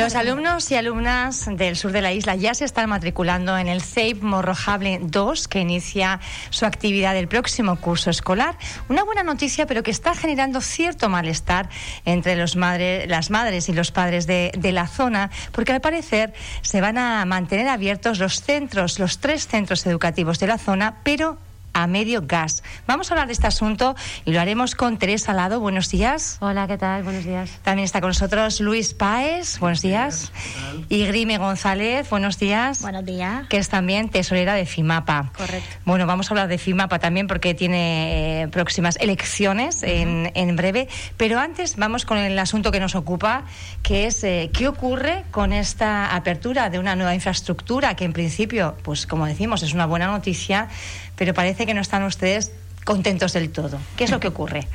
Los alumnos y alumnas del sur de la isla ya se están matriculando en el CEIP Morrojable 2, que inicia su actividad el próximo curso escolar. Una buena noticia, pero que está generando cierto malestar entre los las madres y los padres de, de la zona, porque al parecer se van a mantener abiertos los centros, los tres centros educativos de la zona, pero a medio gas. Vamos a hablar de este asunto y lo haremos con Teresa Lado. Buenos días. Hola, ¿qué tal? Buenos días. También está con nosotros Luis Páez. Buenos días. Y Grime González. Buenos días. Buenos días. Que es también tesorera de FIMAPA. Correcto. Bueno, vamos a hablar de FIMAPA también porque tiene eh, próximas elecciones en, en, breve. Pero antes vamos con el asunto que nos ocupa, que es eh, qué ocurre con esta apertura de una nueva infraestructura que en principio, pues como decimos, es una buena noticia pero parece que no están ustedes contentos del todo. ¿Qué es lo que ocurre?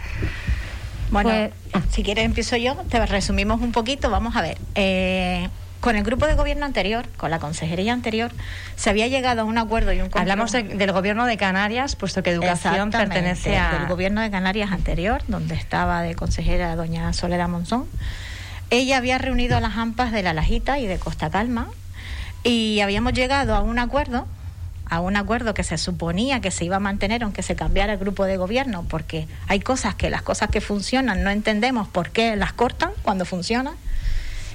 Bueno, pues, si quieres empiezo yo, te resumimos un poquito, vamos a ver. Eh, con el grupo de gobierno anterior, con la consejería anterior, se había llegado a un acuerdo y un Hablamos del gobierno de Canarias, puesto que educación pertenece a... Del gobierno de Canarias anterior, donde estaba de consejera doña Soledad Monzón. Ella había reunido a las AMPAs de La Lajita y de Costa Calma y habíamos llegado a un acuerdo a un acuerdo que se suponía que se iba a mantener aunque se cambiara el grupo de gobierno, porque hay cosas que las cosas que funcionan no entendemos por qué las cortan cuando funcionan.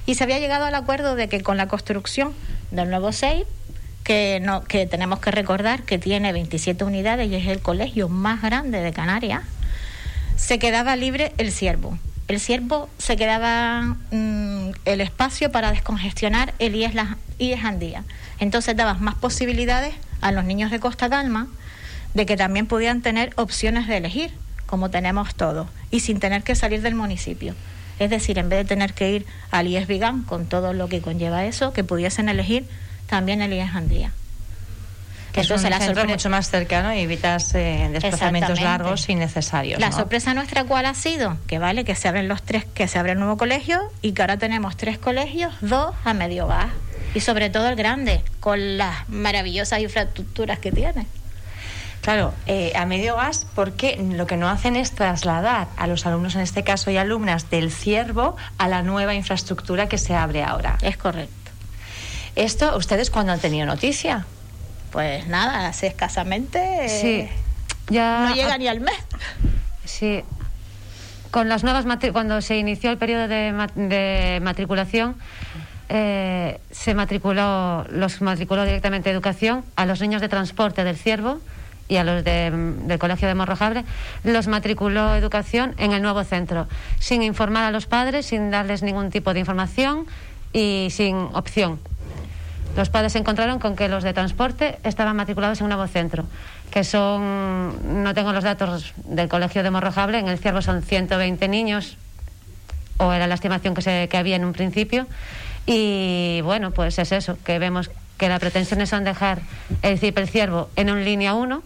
Y se había llegado al acuerdo de que con la construcción del nuevo SEI, que, no, que tenemos que recordar que tiene 27 unidades y es el colegio más grande de Canarias, se quedaba libre el siervo. El siervo se quedaba mm, el espacio para descongestionar el IES, IES Andía. Entonces dabas más posibilidades a los niños de Costa Calma de que también pudieran tener opciones de elegir, como tenemos todos, y sin tener que salir del municipio. Es decir, en vez de tener que ir al IES Vigán con todo lo que conlleva eso, que pudiesen elegir también el IES Andía. Que es un centro mucho más cercano y evitas eh, desplazamientos largos innecesarios. La sorpresa nuestra cuál ha sido que vale que se abren los tres, que se abre el nuevo colegio y que ahora tenemos tres colegios, dos a medio gas y sobre todo el grande, con las maravillosas infraestructuras que tiene. Claro, eh, a medio gas, porque lo que no hacen es trasladar a los alumnos, en este caso, y alumnas del ciervo a la nueva infraestructura que se abre ahora. Es correcto. ¿Esto ustedes cuándo han tenido noticia? Pues nada, hace escasamente. Sí. Ya no llega ni al mes. Sí. Con las nuevas cuando se inició el periodo de matriculación, eh, se matriculó, los matriculó directamente educación a los niños de transporte del Ciervo y a los del Colegio de Morrojable, los matriculó educación en el nuevo centro, sin informar a los padres, sin darles ningún tipo de información y sin opción. Los padres se encontraron con que los de transporte estaban matriculados en un nuevo centro, que son, no tengo los datos del Colegio de Morrojable, en el Ciervo son 120 niños, o era la estimación que, se, que había en un principio, y bueno, pues es eso, que vemos que las pretensiones son dejar el CIP el ciervo en un línea 1.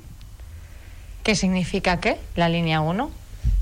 ¿Qué significa qué? La línea 1.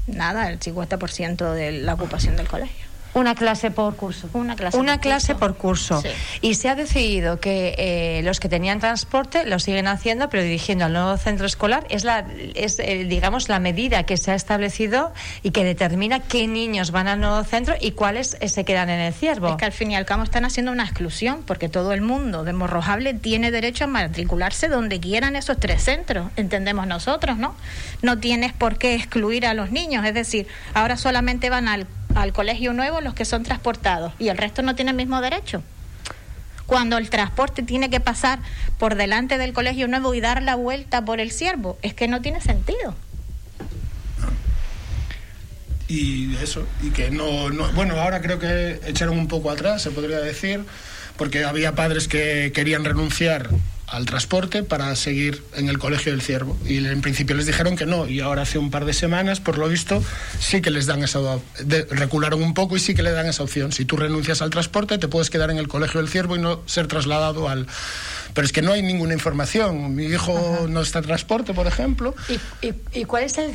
Nada, el 50% de la ocupación del colegio. Una clase por curso. Una clase, Una por, clase curso. por curso. Y se ha decidido que eh, los que tenían transporte lo siguen haciendo, pero dirigiendo al nuevo centro escolar. Es, la, es eh, digamos, la medida que se ha establecido y que determina qué niños van al nuevo centro y cuáles eh, se quedan en el ciervo. Es que al fin y al cabo están haciendo una exclusión, porque todo el mundo de Morrojable tiene derecho a matricularse donde quieran esos tres centros, entendemos nosotros, ¿no? No tienes por qué excluir a los niños, es decir, ahora solamente van al al colegio nuevo los que son transportados y el resto no tiene el mismo derecho. Cuando el transporte tiene que pasar por delante del colegio nuevo y dar la vuelta por el ciervo, es que no tiene sentido. Y eso, y que no, no, bueno, ahora creo que echaron un poco atrás, se podría decir, porque había padres que querían renunciar al transporte para seguir en el Colegio del Ciervo. Y en principio les dijeron que no, y ahora hace un par de semanas, por lo visto, sí que les dan esa... De, recularon un poco y sí que le dan esa opción. Si tú renuncias al transporte, te puedes quedar en el Colegio del Ciervo y no ser trasladado al... Pero es que no hay ninguna información. Mi hijo Ajá. no está en transporte, por ejemplo. ¿Y, y, y cuál, es el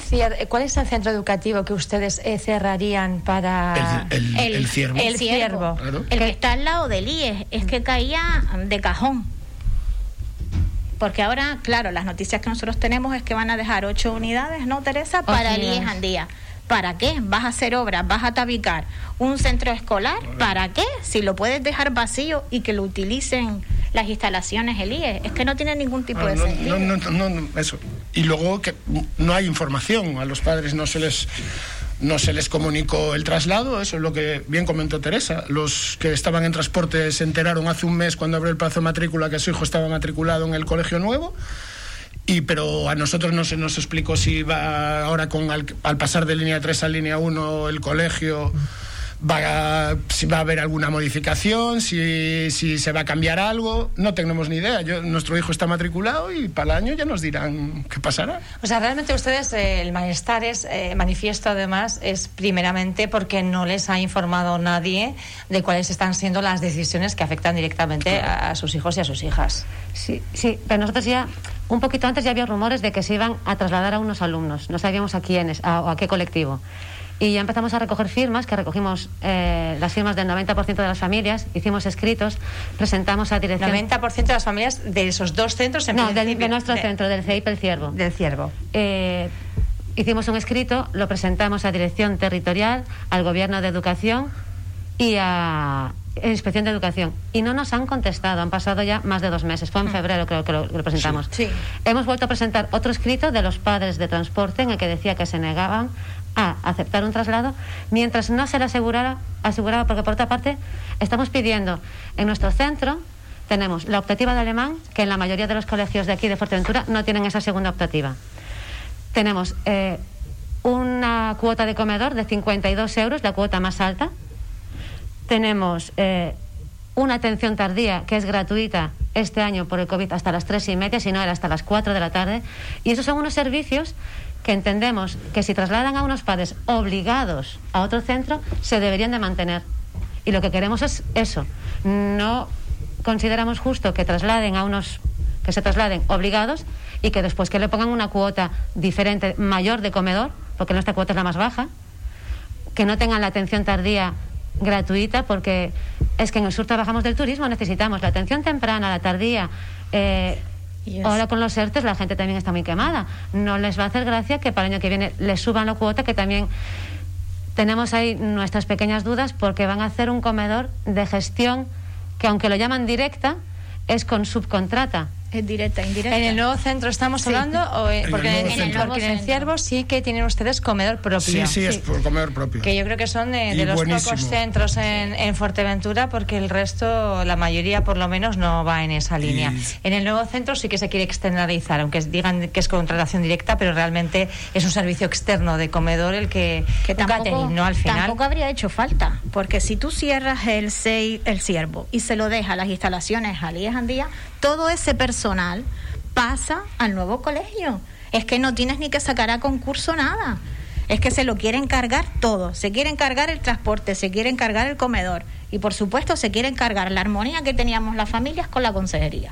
cuál es el centro educativo que ustedes eh, cerrarían para...? El, el, el, el ciervo. El ciervo. Claro. El que está al lado del IES. Es que caía de cajón. Porque ahora, claro, las noticias que nosotros tenemos es que van a dejar ocho unidades, ¿no, Teresa? Para el IES Andía. ¿Para qué? ¿Vas a hacer obras? ¿Vas a tabicar un centro escolar? ¿Para qué? Si lo puedes dejar vacío y que lo utilicen las instalaciones el IE. Es que no tiene ningún tipo de sentido. No, no, no, eso. Y luego que no hay información. A los padres no se les no se les comunicó el traslado, eso es lo que bien comentó Teresa. Los que estaban en transporte se enteraron hace un mes cuando abrió el plazo de matrícula que su hijo estaba matriculado en el colegio nuevo. Y, pero a nosotros no se nos explicó si va ahora con al, pasar de línea 3 a línea 1 el colegio va a, si va a haber alguna modificación, si, si, se va a cambiar algo. No tenemos ni idea. Yo, nuestro hijo está matriculado y para el año ya nos dirán qué pasará. O sea, realmente ustedes, eh, el malestar es eh, manifiesto además, es primeramente porque no les ha informado nadie de cuáles están siendo las decisiones que afectan directamente a, a sus hijos y a sus hijas. Sí, sí, pero nosotros ya un poquito antes ya había rumores de que se iban a trasladar a unos alumnos. No sabíamos a quiénes a, o a qué colectivo. Y ya empezamos a recoger firmas, que recogimos eh, las firmas del 90% de las familias, hicimos escritos, presentamos a dirección... 90% de las familias de esos dos centros... En no, del, de nuestro de, centro, del CEIP El Ciervo. Del Ciervo. Eh, hicimos un escrito, lo presentamos a dirección territorial, al Gobierno de Educación y a Inspección de Educación. Y no nos han contestado, han pasado ya más de dos meses, fue en febrero creo que lo, que lo presentamos. Sí, sí. Hemos vuelto a presentar otro escrito de los padres de transporte en el que decía que se negaban a aceptar un traslado mientras no se le asegurara, aseguraba, porque por otra parte estamos pidiendo en nuestro centro tenemos la optativa de alemán, que en la mayoría de los colegios de aquí de Fuerteventura no tienen esa segunda optativa. Tenemos eh, una cuota de comedor de 52 euros, la cuota más alta. Tenemos eh, una atención tardía que es gratuita este año por el COVID hasta las tres y media, si no era hasta las 4 de la tarde. Y esos son unos servicios que entendemos que si trasladan a unos padres obligados a otro centro, se deberían de mantener. Y lo que queremos es eso. No consideramos justo que trasladen a unos que se trasladen obligados y que después que le pongan una cuota diferente, mayor de comedor, porque nuestra cuota es la más baja, que no tengan la atención tardía gratuita, porque es que en el sur trabajamos del turismo, necesitamos la atención temprana, la tardía. Eh, Ahora con los ERTES la gente también está muy quemada. No les va a hacer gracia que para el año que viene les suban la cuota, que también tenemos ahí nuestras pequeñas dudas porque van a hacer un comedor de gestión que aunque lo llaman directa, es con subcontrata. Es directa, indirecta. ¿En el nuevo centro estamos sí. hablando? O en, porque en, en, el, porque en el Ciervo sí que tienen ustedes comedor propio. Sí, sí, sí. es por comedor propio. Que yo creo que son de, de los buenísimo. pocos centros en, en, Fuerteventura, porque el resto, la mayoría por lo menos, no va en esa línea. Y... En el nuevo centro sí que se quiere externalizar, aunque digan que es contratación directa, pero realmente es un servicio externo de comedor el que, que tampoco, catering, ¿no? Al final. Tampoco habría hecho falta, porque si tú cierras el, el Ciervo y se lo deja las instalaciones a Lías Andía, todo ese personal pasa al nuevo colegio. Es que no tienes ni que sacar a concurso nada. Es que se lo quieren cargar todo. Se quiere encargar el transporte, se quiere encargar el comedor y por supuesto se quiere encargar la armonía que teníamos las familias con la consejería.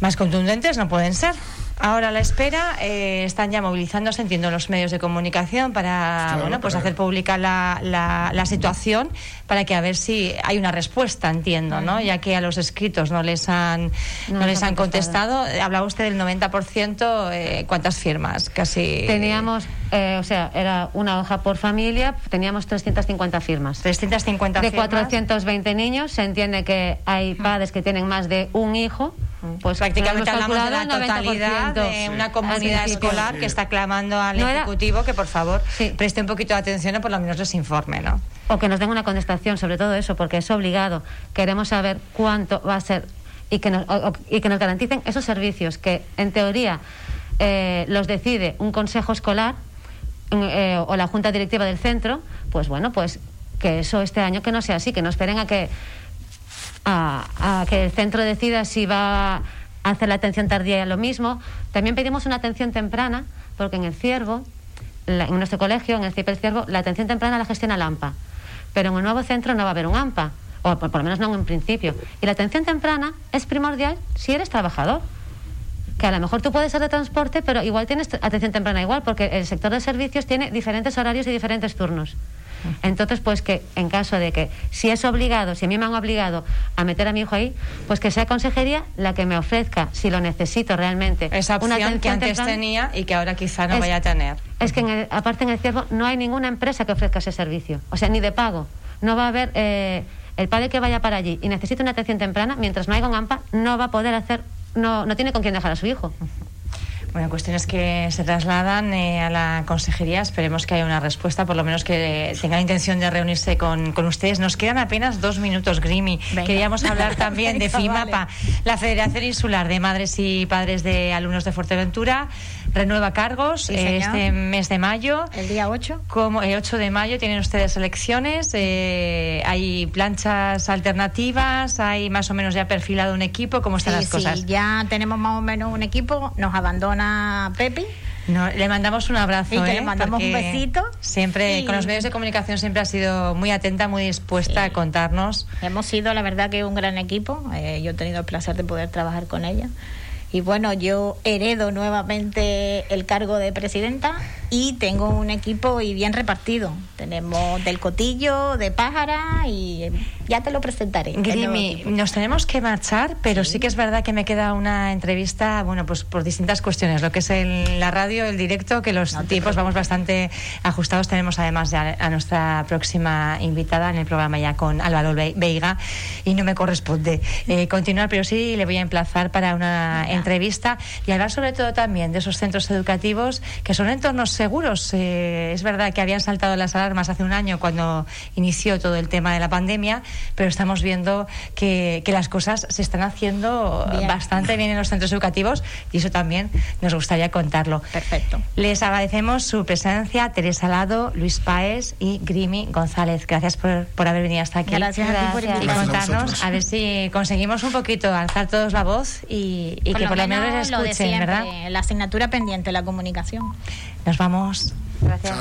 Más contundentes no pueden ser. Ahora a la espera eh, están ya movilizándose, entiendo, los medios de comunicación para claro, bueno, pues hacer pública la, la, la, situación para que a ver si hay una respuesta, entiendo, ¿no? Ya que a los escritos no les han no, no les han contestado. contestado. Hablaba usted del 90%, eh, ¿cuántas firmas? Casi Teníamos eh, o sea, era una hoja por familia, teníamos 350 firmas. 350 de firmas. 420 niños, se entiende que hay padres que tienen más de un hijo pues prácticamente hablamos de la totalidad de una comunidad escolar que está clamando al no Ejecutivo era... que por favor sí. preste un poquito de atención o por lo menos les informe, ¿no? O que nos den una contestación sobre todo eso, porque es obligado. Queremos saber cuánto va a ser y que nos, o, y que nos garanticen esos servicios que en teoría eh, los decide un consejo escolar eh, o la junta directiva del centro, pues bueno, pues que eso este año que no sea así, que no esperen a que a, a, que el centro decida si va a hacer la atención tardía lo mismo. También pedimos una atención temprana, porque en el Ciervo, la, en nuestro colegio, en el CIP El Ciervo, la atención temprana la gestiona la AMPA. Pero en el nuevo centro no va a haber un AMPA, o por, por lo menos no en principio. Y la atención temprana es primordial si eres trabajador que a lo mejor tú puedes ser de transporte, pero igual tienes atención temprana igual, porque el sector de servicios tiene diferentes horarios y diferentes turnos. Entonces, pues que en caso de que si es obligado, si a mí me han obligado a meter a mi hijo ahí, pues que sea consejería la que me ofrezca, si lo necesito realmente. Esa opción que antes tenía y que ahora quizá no vaya a tener. Es que aparte en el ciervo no hay ninguna empresa que ofrezca ese servicio, o sea, ni de pago. No va a haber... Eh, el padre que vaya para allí y necesita una atención temprana, mientras no haya un AMPA, no va a poder hacer, no, no tiene con quién dejar a su hijo. Bueno, cuestiones que se trasladan eh, a la consejería. Esperemos que haya una respuesta, por lo menos que tenga la intención de reunirse con, con ustedes. Nos quedan apenas dos minutos, Grimi. Queríamos hablar también de FIMAPA, la Federación Insular de Madres y Padres de Alumnos de Fuerteventura. Renueva cargos este mes de mayo. El día 8. Como el 8 de mayo tienen ustedes elecciones. Eh, hay planchas alternativas, hay más o menos ya perfilado un equipo. ¿Cómo están las cosas? Sí, ya tenemos más o menos un equipo. Nos abandona Pepi. No, le mandamos un abrazo. Y que le ¿eh? mandamos un besito. Siempre, con los medios de comunicación, siempre ha sido muy atenta, muy dispuesta a contarnos. Hemos sido, la verdad, que un gran equipo. Eh, yo he tenido el placer de poder trabajar con ella. Y bueno, yo heredo nuevamente el cargo de presidenta y tengo un equipo y bien repartido. Tenemos del Cotillo, de Pájara y ya te lo presentaré. Grimi, nos tenemos que marchar, pero sí. que es verdad que me queda una entrevista, bueno, pues por distintas cuestiones. Lo que es el, la radio, el directo, que los tipos vamos bastante ajustados. Tenemos además ya a nuestra próxima invitada en el programa ya con Álvaro Veiga y no me corresponde eh, continuar, pero sí le voy a emplazar para una entrevista y hablar sobre todo también de esos centros educativos que son entornos seguros. Eh, es verdad que habían saltado las alarmas hace un año cuando inició todo el tema de la pandemia, pero estamos viendo que, que las cosas se están haciendo bastante bien en los centros educativos y eso también nos gustaría contarlo. Perfecto. Les agradecemos su presencia, Teresa Lado, Luis Paez y Grimi González. Gracias por, por haber venido hasta aquí. Gracias, a por Y contarnos, a, ver si conseguimos un poquito alzar todos la voz y, y que por lo menos les escuchen, ¿verdad? La asignatura pendiente, la comunicación. Nos vamos. Gracias.